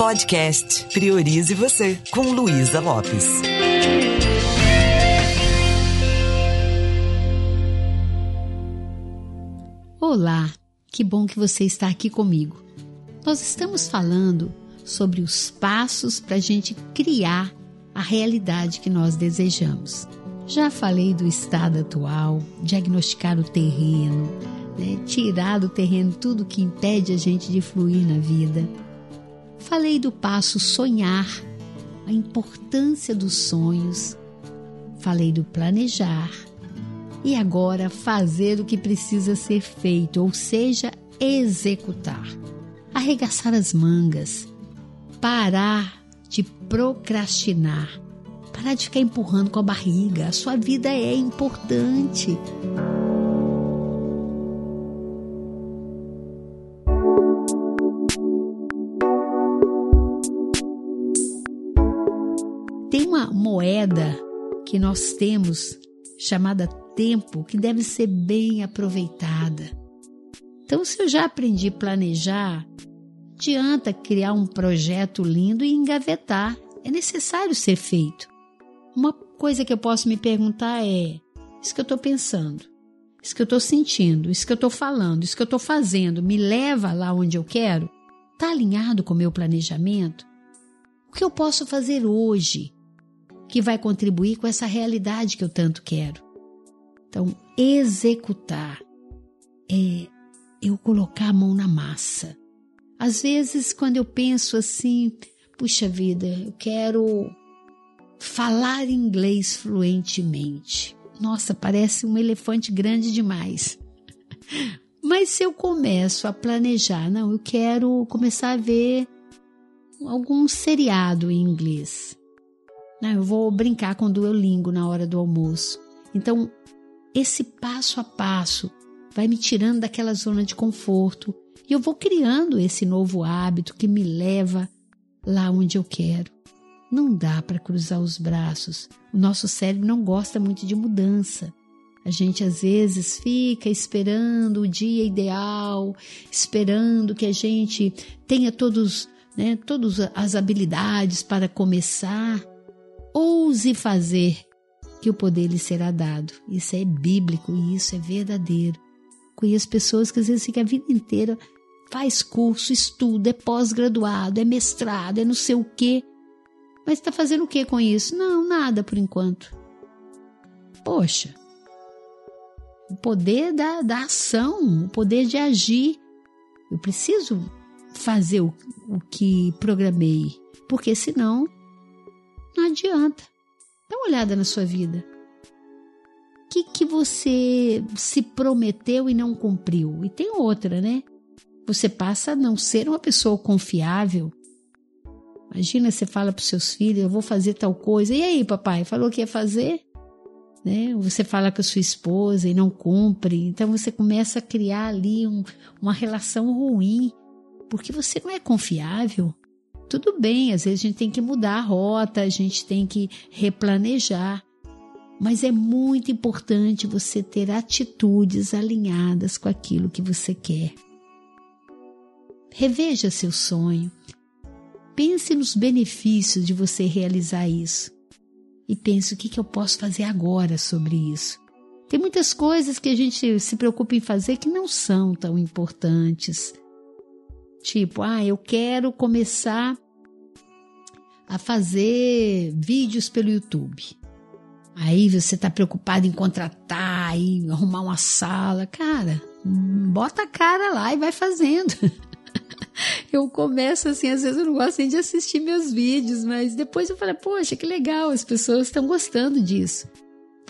Podcast Priorize Você, com Luísa Lopes. Olá, que bom que você está aqui comigo. Nós estamos falando sobre os passos para a gente criar a realidade que nós desejamos. Já falei do estado atual, diagnosticar o terreno, né? tirar do terreno tudo que impede a gente de fluir na vida. Falei do passo sonhar, a importância dos sonhos. Falei do planejar. E agora fazer o que precisa ser feito, ou seja, executar. Arregaçar as mangas. Parar de procrastinar. Parar de ficar empurrando com a barriga. A sua vida é importante. Que nós temos chamada tempo que deve ser bem aproveitada. Então, se eu já aprendi a planejar, adianta criar um projeto lindo e engavetar. É necessário ser feito. Uma coisa que eu posso me perguntar é: isso que eu estou pensando, isso que eu estou sentindo, isso que eu estou falando, isso que eu estou fazendo, me leva lá onde eu quero? Está alinhado com o meu planejamento? O que eu posso fazer hoje que vai contribuir com essa realidade que eu tanto quero. Então, executar é eu colocar a mão na massa. Às vezes, quando eu penso assim, puxa vida, eu quero falar inglês fluentemente. Nossa, parece um elefante grande demais. Mas se eu começo a planejar, não, eu quero começar a ver algum seriado em inglês. Não, eu vou brincar com o Duolingo na hora do almoço. Então, esse passo a passo vai me tirando daquela zona de conforto e eu vou criando esse novo hábito que me leva lá onde eu quero. Não dá para cruzar os braços. O nosso cérebro não gosta muito de mudança. A gente às vezes fica esperando o dia ideal, esperando que a gente tenha todos, né, todas as habilidades para começar. Ouse fazer, que o poder lhe será dado. Isso é bíblico e isso é verdadeiro. Conheço pessoas que às vezes ficam a vida inteira, faz curso, estuda, é pós-graduado, é mestrado, é não sei o quê. Mas está fazendo o que com isso? Não, nada por enquanto. Poxa, o poder da, da ação, o poder de agir. Eu preciso fazer o, o que programei, porque senão não adianta. Dá uma olhada na sua vida. O que, que você se prometeu e não cumpriu? E tem outra, né? Você passa a não ser uma pessoa confiável. Imagina, você fala para os seus filhos, eu vou fazer tal coisa. E aí, papai, falou que ia fazer? Né? Você fala com a sua esposa e não cumpre. Então você começa a criar ali um, uma relação ruim, porque você não é confiável. Tudo bem, às vezes a gente tem que mudar a rota, a gente tem que replanejar, mas é muito importante você ter atitudes alinhadas com aquilo que você quer. Reveja seu sonho. Pense nos benefícios de você realizar isso. E pense o que, que eu posso fazer agora sobre isso. Tem muitas coisas que a gente se preocupa em fazer que não são tão importantes. Tipo, ah, eu quero começar a fazer vídeos pelo YouTube. Aí você está preocupado em contratar e arrumar uma sala. Cara, bota a cara lá e vai fazendo. eu começo assim, às vezes eu não gosto nem de assistir meus vídeos, mas depois eu falo, poxa, que legal, as pessoas estão gostando disso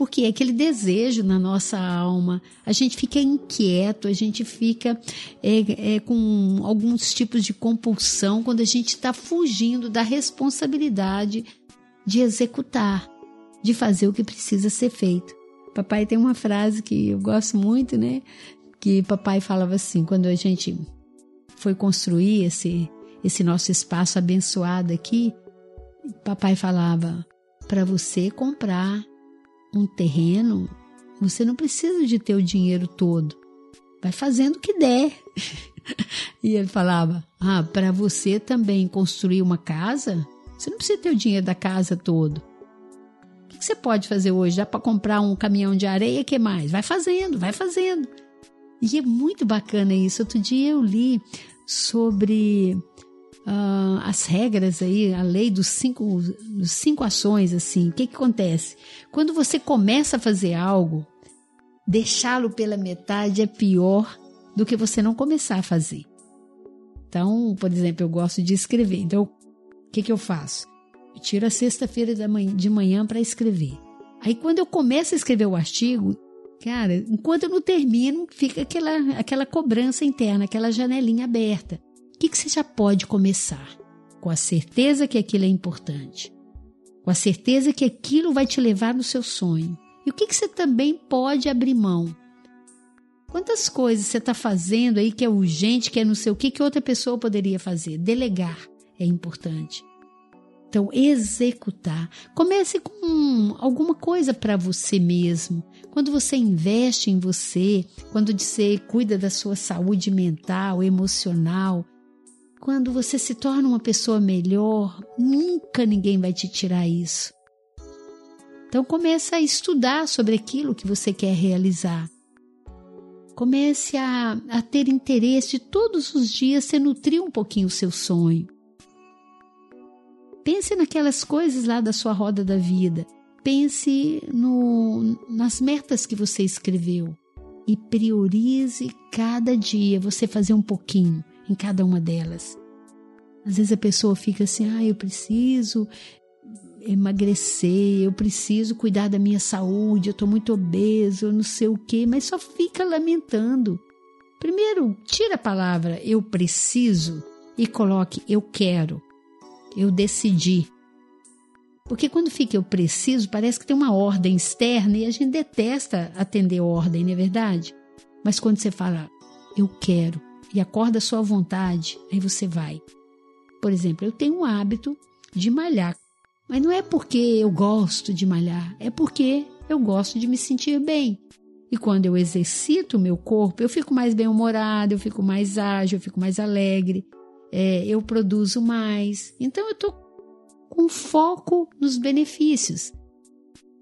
porque é aquele desejo na nossa alma, a gente fica inquieto, a gente fica é, é, com alguns tipos de compulsão quando a gente está fugindo da responsabilidade de executar, de fazer o que precisa ser feito. Papai tem uma frase que eu gosto muito, né? Que papai falava assim, quando a gente foi construir esse, esse nosso espaço abençoado aqui, papai falava: para você comprar um terreno, você não precisa de ter o dinheiro todo. Vai fazendo o que der. E ele falava: Ah, para você também construir uma casa, você não precisa ter o dinheiro da casa todo. O que você pode fazer hoje? Dá para comprar um caminhão de areia? que mais? Vai fazendo, vai fazendo. E é muito bacana isso. Outro dia eu li sobre uh, as regras aí, a lei dos cinco, dos cinco ações, assim. O que, que acontece? Quando você começa a fazer algo, deixá-lo pela metade é pior do que você não começar a fazer. Então, por exemplo, eu gosto de escrever. Então, o que, que eu faço? Eu tiro a sexta-feira de manhã para escrever. Aí, quando eu começo a escrever o artigo, cara, enquanto eu não termino, fica aquela, aquela cobrança interna, aquela janelinha aberta. Que, que você já pode começar? Com a certeza que aquilo é importante. Com a certeza que aquilo vai te levar no seu sonho. E o que, que você também pode abrir mão? Quantas coisas você está fazendo aí que é urgente, que é não sei o que, que outra pessoa poderia fazer? Delegar é importante. Então, executar. Comece com alguma coisa para você mesmo. Quando você investe em você, quando você cuida da sua saúde mental, emocional, quando você se torna uma pessoa melhor, nunca ninguém vai te tirar isso. Então comece a estudar sobre aquilo que você quer realizar. Comece a, a ter interesse de todos os dias você nutrir um pouquinho o seu sonho. Pense naquelas coisas lá da sua roda da vida. Pense no, nas metas que você escreveu e priorize cada dia você fazer um pouquinho em cada uma delas. Às vezes a pessoa fica assim: ah, eu preciso emagrecer, eu preciso cuidar da minha saúde, eu estou muito obeso, eu não sei o quê, mas só fica lamentando. Primeiro, tira a palavra eu preciso e coloque eu quero, eu decidi. Porque quando fica eu preciso, parece que tem uma ordem externa e a gente detesta atender ordem, não é verdade? Mas quando você fala eu quero e acorda a sua vontade, aí você vai. Por exemplo, eu tenho um hábito de malhar mas não é porque eu gosto de malhar, é porque eu gosto de me sentir bem. E quando eu exercito o meu corpo, eu fico mais bem-humorada, eu fico mais ágil, eu fico mais alegre, é, eu produzo mais. Então eu estou com foco nos benefícios.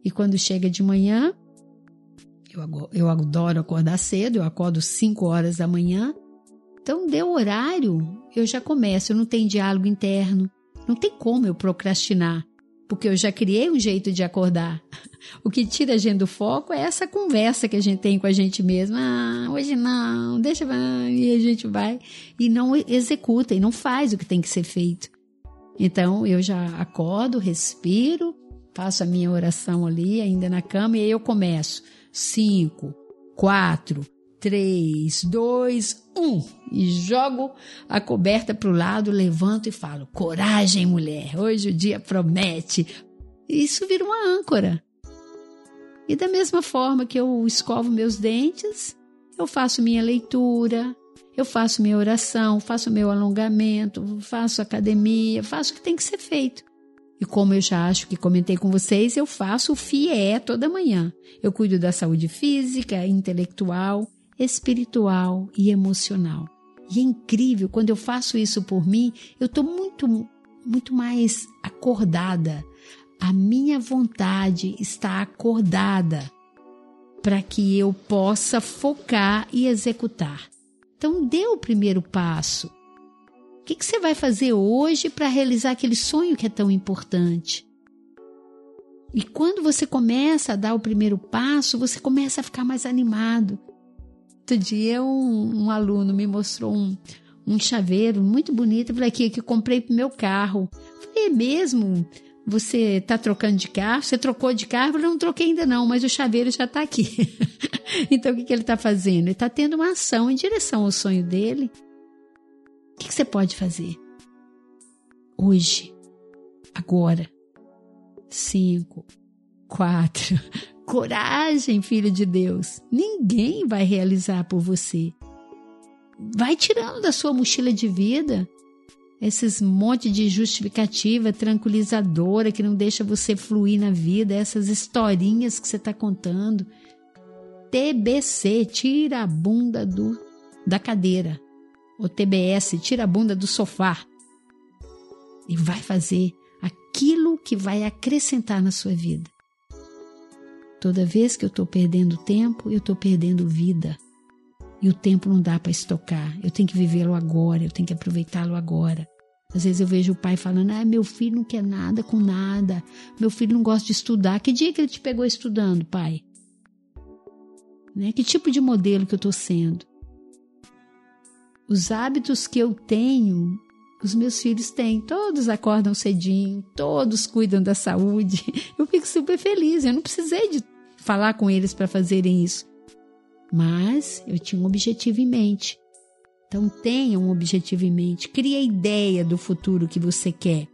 E quando chega de manhã, eu, eu adoro acordar cedo, eu acordo 5 horas da manhã. Então, deu horário, eu já começo, não tenho diálogo interno, não tem como eu procrastinar porque eu já criei um jeito de acordar. O que tira a gente do foco é essa conversa que a gente tem com a gente mesma. Ah, hoje não, deixa e a gente vai e não executa e não faz o que tem que ser feito. Então eu já acordo, respiro, faço a minha oração ali, ainda na cama, e aí eu começo. Cinco, quatro, 3, 2, 1. E jogo a coberta para o lado, levanto e falo: Coragem, mulher, hoje o dia promete. Isso vira uma âncora. E da mesma forma que eu escovo meus dentes, eu faço minha leitura, eu faço minha oração, faço meu alongamento, faço academia, faço o que tem que ser feito. E como eu já acho que comentei com vocês, eu faço o FIE toda manhã. Eu cuido da saúde física, intelectual espiritual e emocional. E é incrível, quando eu faço isso por mim, eu estou muito, muito mais acordada. A minha vontade está acordada para que eu possa focar e executar. Então, dê o primeiro passo. O que, que você vai fazer hoje para realizar aquele sonho que é tão importante? E quando você começa a dar o primeiro passo, você começa a ficar mais animado. Outro dia um, um aluno me mostrou um, um chaveiro muito bonito. Eu falei, aqui, que comprei pro meu carro. Eu falei, é mesmo? Você está trocando de carro? Você trocou de carro? Eu falei, não troquei ainda não, mas o chaveiro já está aqui. então, o que, que ele está fazendo? Ele está tendo uma ação em direção ao sonho dele. O que, que você pode fazer? Hoje, agora. Cinco, quatro, Coragem, filho de Deus. Ninguém vai realizar por você. Vai tirando da sua mochila de vida esses monte de justificativa tranquilizadora que não deixa você fluir na vida, essas historinhas que você está contando. TBC, tira a bunda do, da cadeira. o TBS, tira a bunda do sofá e vai fazer aquilo que vai acrescentar na sua vida. Toda vez que eu estou perdendo tempo, eu estou perdendo vida. E o tempo não dá para estocar. Eu tenho que vivê-lo agora, eu tenho que aproveitá-lo agora. Às vezes eu vejo o pai falando: ah, meu filho não quer nada com nada, meu filho não gosta de estudar. Que dia que ele te pegou estudando, pai? Né? Que tipo de modelo que eu estou sendo? Os hábitos que eu tenho, os meus filhos têm. Todos acordam cedinho, todos cuidam da saúde. Eu fico super feliz. Eu não precisei de falar com eles para fazerem isso. Mas eu tinha um objetivo em mente. Então tenha um objetivo em mente, crie a ideia do futuro que você quer.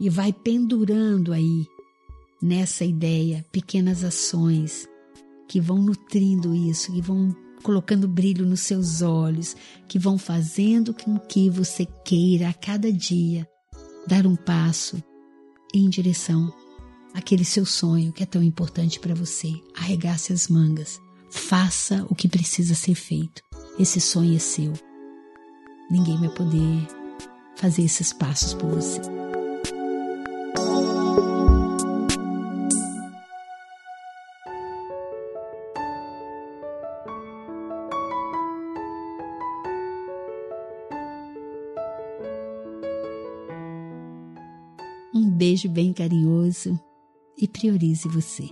E vai pendurando aí nessa ideia pequenas ações que vão nutrindo isso, que vão colocando brilho nos seus olhos, que vão fazendo com que você queira a cada dia dar um passo em direção àquele seu sonho que é tão importante para você. Arregace as mangas, faça o que precisa ser feito. Esse sonho é seu. Ninguém vai poder fazer esses passos por você. Um beijo bem carinhoso e priorize você.